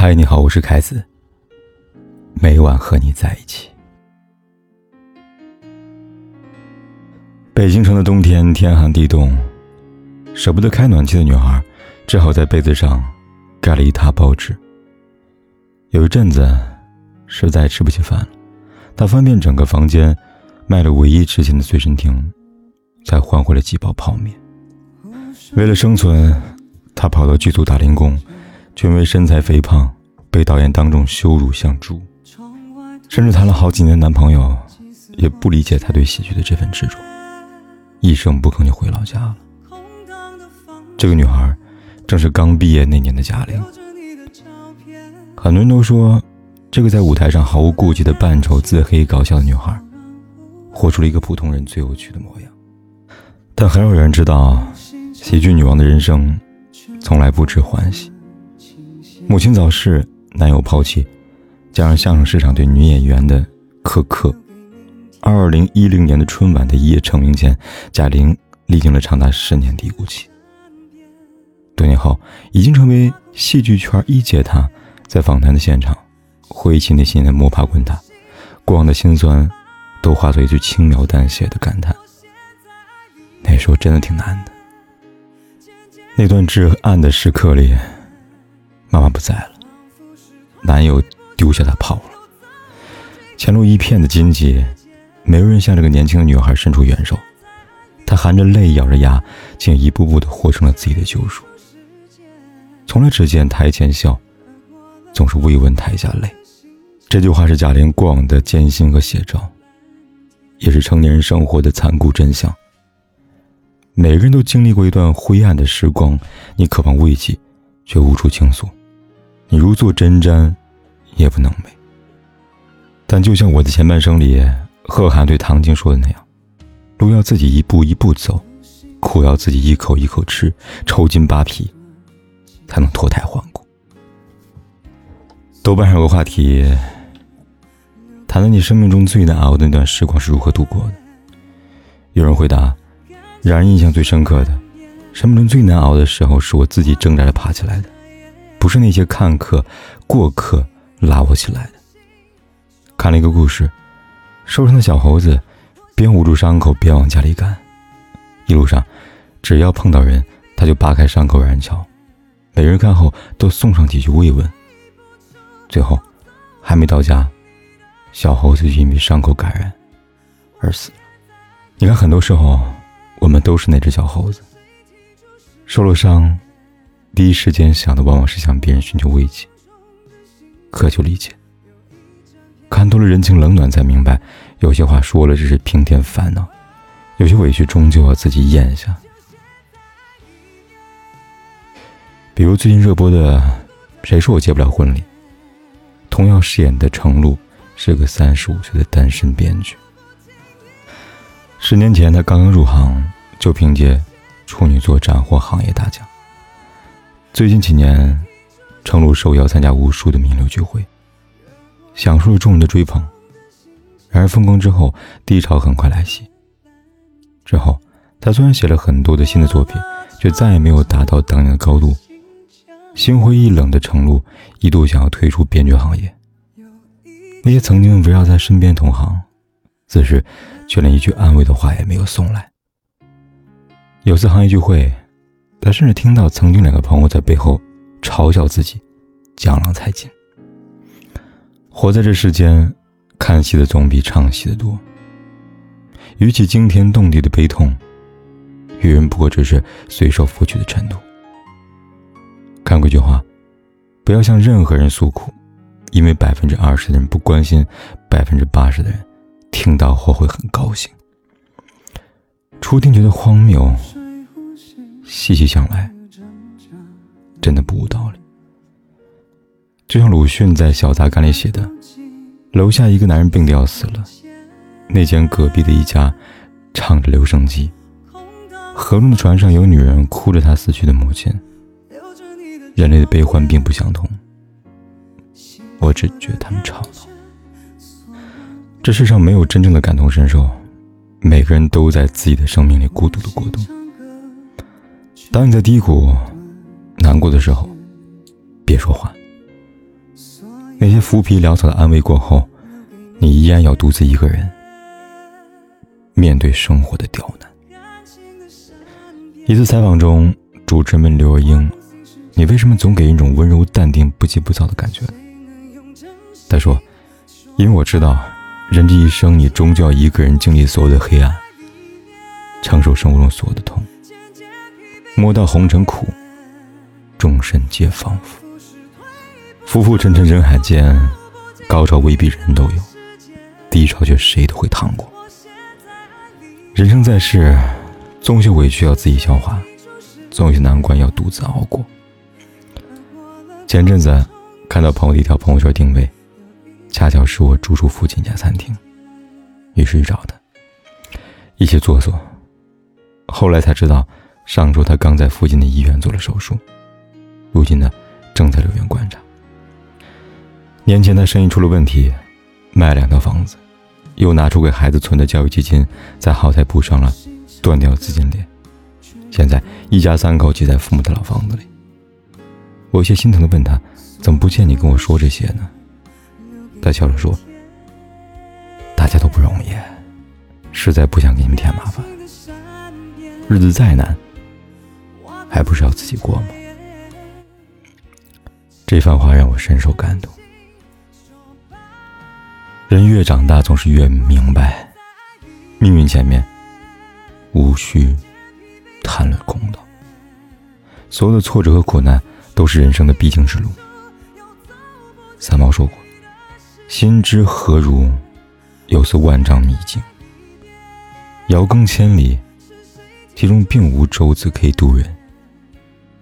嗨，你好，我是凯子。每晚和你在一起。北京城的冬天，天寒地冻，舍不得开暖气的女孩，只好在被子上盖了一沓报纸。有一阵子，实在吃不起饭了，她翻遍整个房间，卖了唯一值钱的随身听，才换回了几包泡面。为了生存，她跑到剧组打零工。却因为身材肥胖，被导演当众羞辱像猪，甚至谈了好几年男朋友，也不理解他对喜剧的这份执着，一声不吭就回老家了。这个女孩，正是刚毕业那年的贾玲。很多人都说，这个在舞台上毫无顾忌的扮丑、自黑、搞笑的女孩，活出了一个普通人最有趣的模样。但很少有人知道，喜剧女王的人生，从来不止欢喜。母亲早逝，男友抛弃，加上相声市场对女演员的苛刻，二零一零年的春晚的一夜成名前，贾玲历经了长达十年低谷期。多年后，已经成为戏剧圈一姐，她在访谈的现场，回忆起那些年的摸爬滚打，过往的辛酸，都化作一句轻描淡写的感叹：“那时候真的挺难的。”那段至暗的时刻里。妈妈不在了，男友丢下她跑了。前路一片的荆棘，没有人向这个年轻的女孩伸出援手。她含着泪，咬着牙，竟一步步的活成了自己的救赎。从来只见台前笑，总是未闻台下泪。这句话是贾玲过往的艰辛和写照，也是成年人生活的残酷真相。每个人都经历过一段灰暗的时光，你渴望慰藉，却无处倾诉。你如坐针毡，也不能美。但就像我的前半生里，贺涵对唐晶说的那样，路要自己一步一步走，苦要自己一口一口吃，抽筋扒皮，才能脱胎换骨。豆瓣上有个话题，谈谈你生命中最难熬的那段时光是如何度过的。有人回答，让人印象最深刻的，生命中最难熬的时候，是我自己挣扎着爬起来的。不是那些看客、过客拉我起来的。看了一个故事，受伤的小猴子边捂住伤口边往家里赶，一路上只要碰到人，他就扒开伤口让人瞧，每人看后都送上几句慰问。最后还没到家，小猴子就因为伤口感染而死了。你看，很多时候我们都是那只小猴子，受了伤。第一时间想的往往是向别人寻求慰藉、渴求理解。看多了人情冷暖，才明白有些话说了只是平添烦恼，有些委屈终究要自己咽下。比如最近热播的《谁说我结不了婚礼》，同样饰演的程璐是个三十五岁的单身编剧。十年前他刚刚入行，就凭借处女座斩获行业大奖。最近几年，程璐受邀参加无数的名流聚会，享受了众人的追捧。然而风光之后，低潮很快来袭。之后，他虽然写了很多的新的作品，却再也没有达到当年的高度。心灰意冷的程璐一度想要退出编剧行业。那些曾经围绕在身边同行，此时却连一句安慰的话也没有送来。有次行业聚会。他甚至听到曾经两个朋友在背后嘲笑自己，江郎才尽。活在这世间，看戏的总比唱戏的多。与其惊天动地的悲痛，遇人不过只是随手拂去的尘土。看过一句话：不要向任何人诉苦，因为百分之二十的人不关心，百分之八十的人听到后会很高兴。初听觉得荒谬。细细想来，真的不无道理。就像鲁迅在《小杂感》里写的：“楼下一个男人病得要死了，那间隔壁的一家唱着留声机，河中的船上有女人哭着她死去的母亲。人类的悲欢并不相同，我只觉得他们吵闹。这世上没有真正的感同身受，每个人都在自己的生命里孤独的过冬。”当你在低谷、难过的时候，别说话，那些浮皮潦草的安慰过后，你依然要独自一个人面对生活的刁难。一次采访中，主持人刘若英：“你为什么总给人一种温柔淡定、不急不躁的感觉？”他说：“因为我知道，人这一生，你终究要一个人经历所有的黑暗，承受生活中所有的痛。莫道红尘苦，众生皆仿佛。浮浮沉沉人海间，高潮未必人都有，低潮却谁都会趟过。人生在世，总有些委屈要自己消化，总有些难关要独自熬过。前阵子看到朋友的一条朋友圈定位。恰巧是我住处附近一家餐厅，于是去找他，一起坐坐。后来才知道，上周他刚在附近的医院做了手术，如今呢，正在留院观察。年前他生意出了问题，卖了两套房子，又拿出给孩子存的教育基金，在好彩补上了断掉资金链。现在一家三口挤在父母的老房子里，我有些心疼的问他：“怎么不见你跟我说这些呢？”他笑着说：“大家都不容易，实在不想给你们添麻烦。日子再难，还不是要自己过吗？”这番话让我深受感动。人越长大，总是越明白，命运前面无需谈论公道。所有的挫折和苦难，都是人生的必经之路。三毛说过。心之何如，有似万丈迷津。遥亘千里，其中并无舟子可以渡人。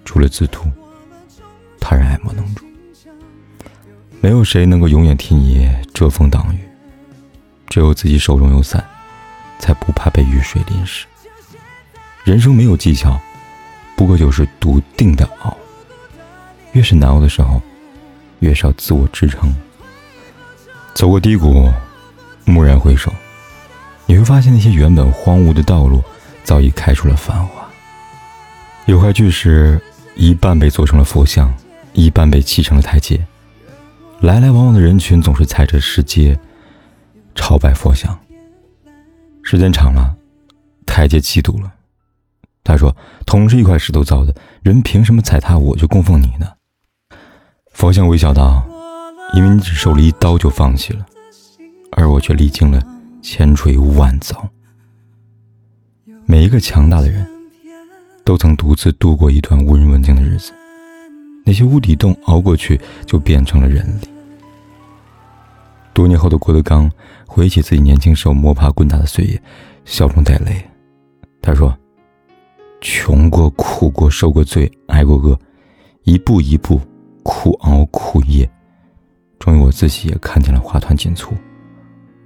除了自渡，他人爱莫能助。没有谁能够永远替你遮风挡雨，只有自己手中有伞，才不怕被雨水淋湿。人生没有技巧，不过就是笃定的熬。越是难熬的时候，越是要自我支撑。走过低谷，蓦然回首，你会发现那些原本荒芜的道路早已开出了繁华。有块巨石一半被做成了佛像，一半被砌成了台阶。来来往往的人群总是踩着石阶朝拜佛像。时间长了，台阶嫉妒了。他说：“同是一块石头造的，人凭什么踩踏我就供奉你呢？”佛像微笑道。因为你只受了一刀就放弃了，而我却历经了千锤万凿。每一个强大的人，都曾独自度过一段无人问津的日子。那些无底洞熬过去，就变成了人力。多年后的郭德纲回忆起自己年轻时候摸爬滚打的岁月，笑中带泪。他说：“穷过、苦过、受过罪、挨过饿，一步一步苦熬苦夜。”终于，我自己也看见了花团锦簇，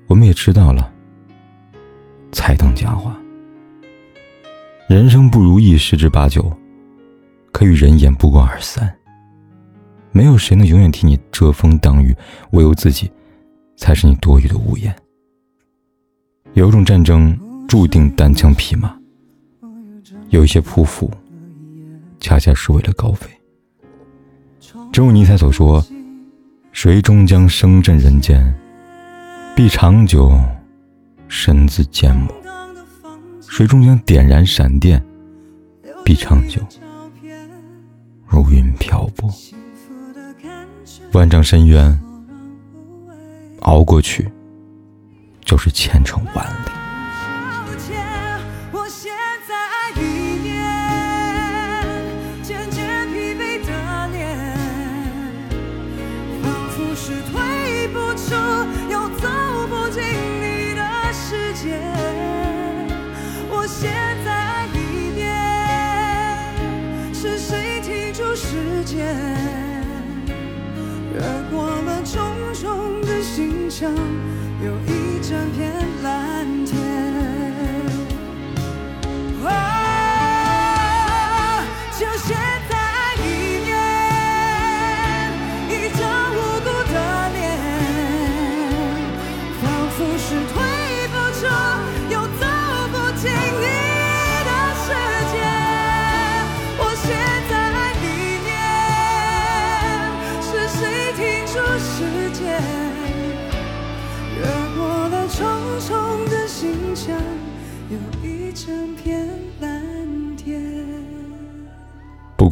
我们也知道了彩灯佳话。人生不如意十之八九，可与人言不过二三。没有谁能永远替你遮风挡雨，唯有自己才是你多余的屋檐。有一种战争注定单枪匹马，有一些匍匐恰恰是为了高飞。正如尼采所说。谁终将声震人间，必长久身自缄默；水中将点燃闪电，必长久如云漂泊。万丈深渊，熬过去，就是前程万里。有一整片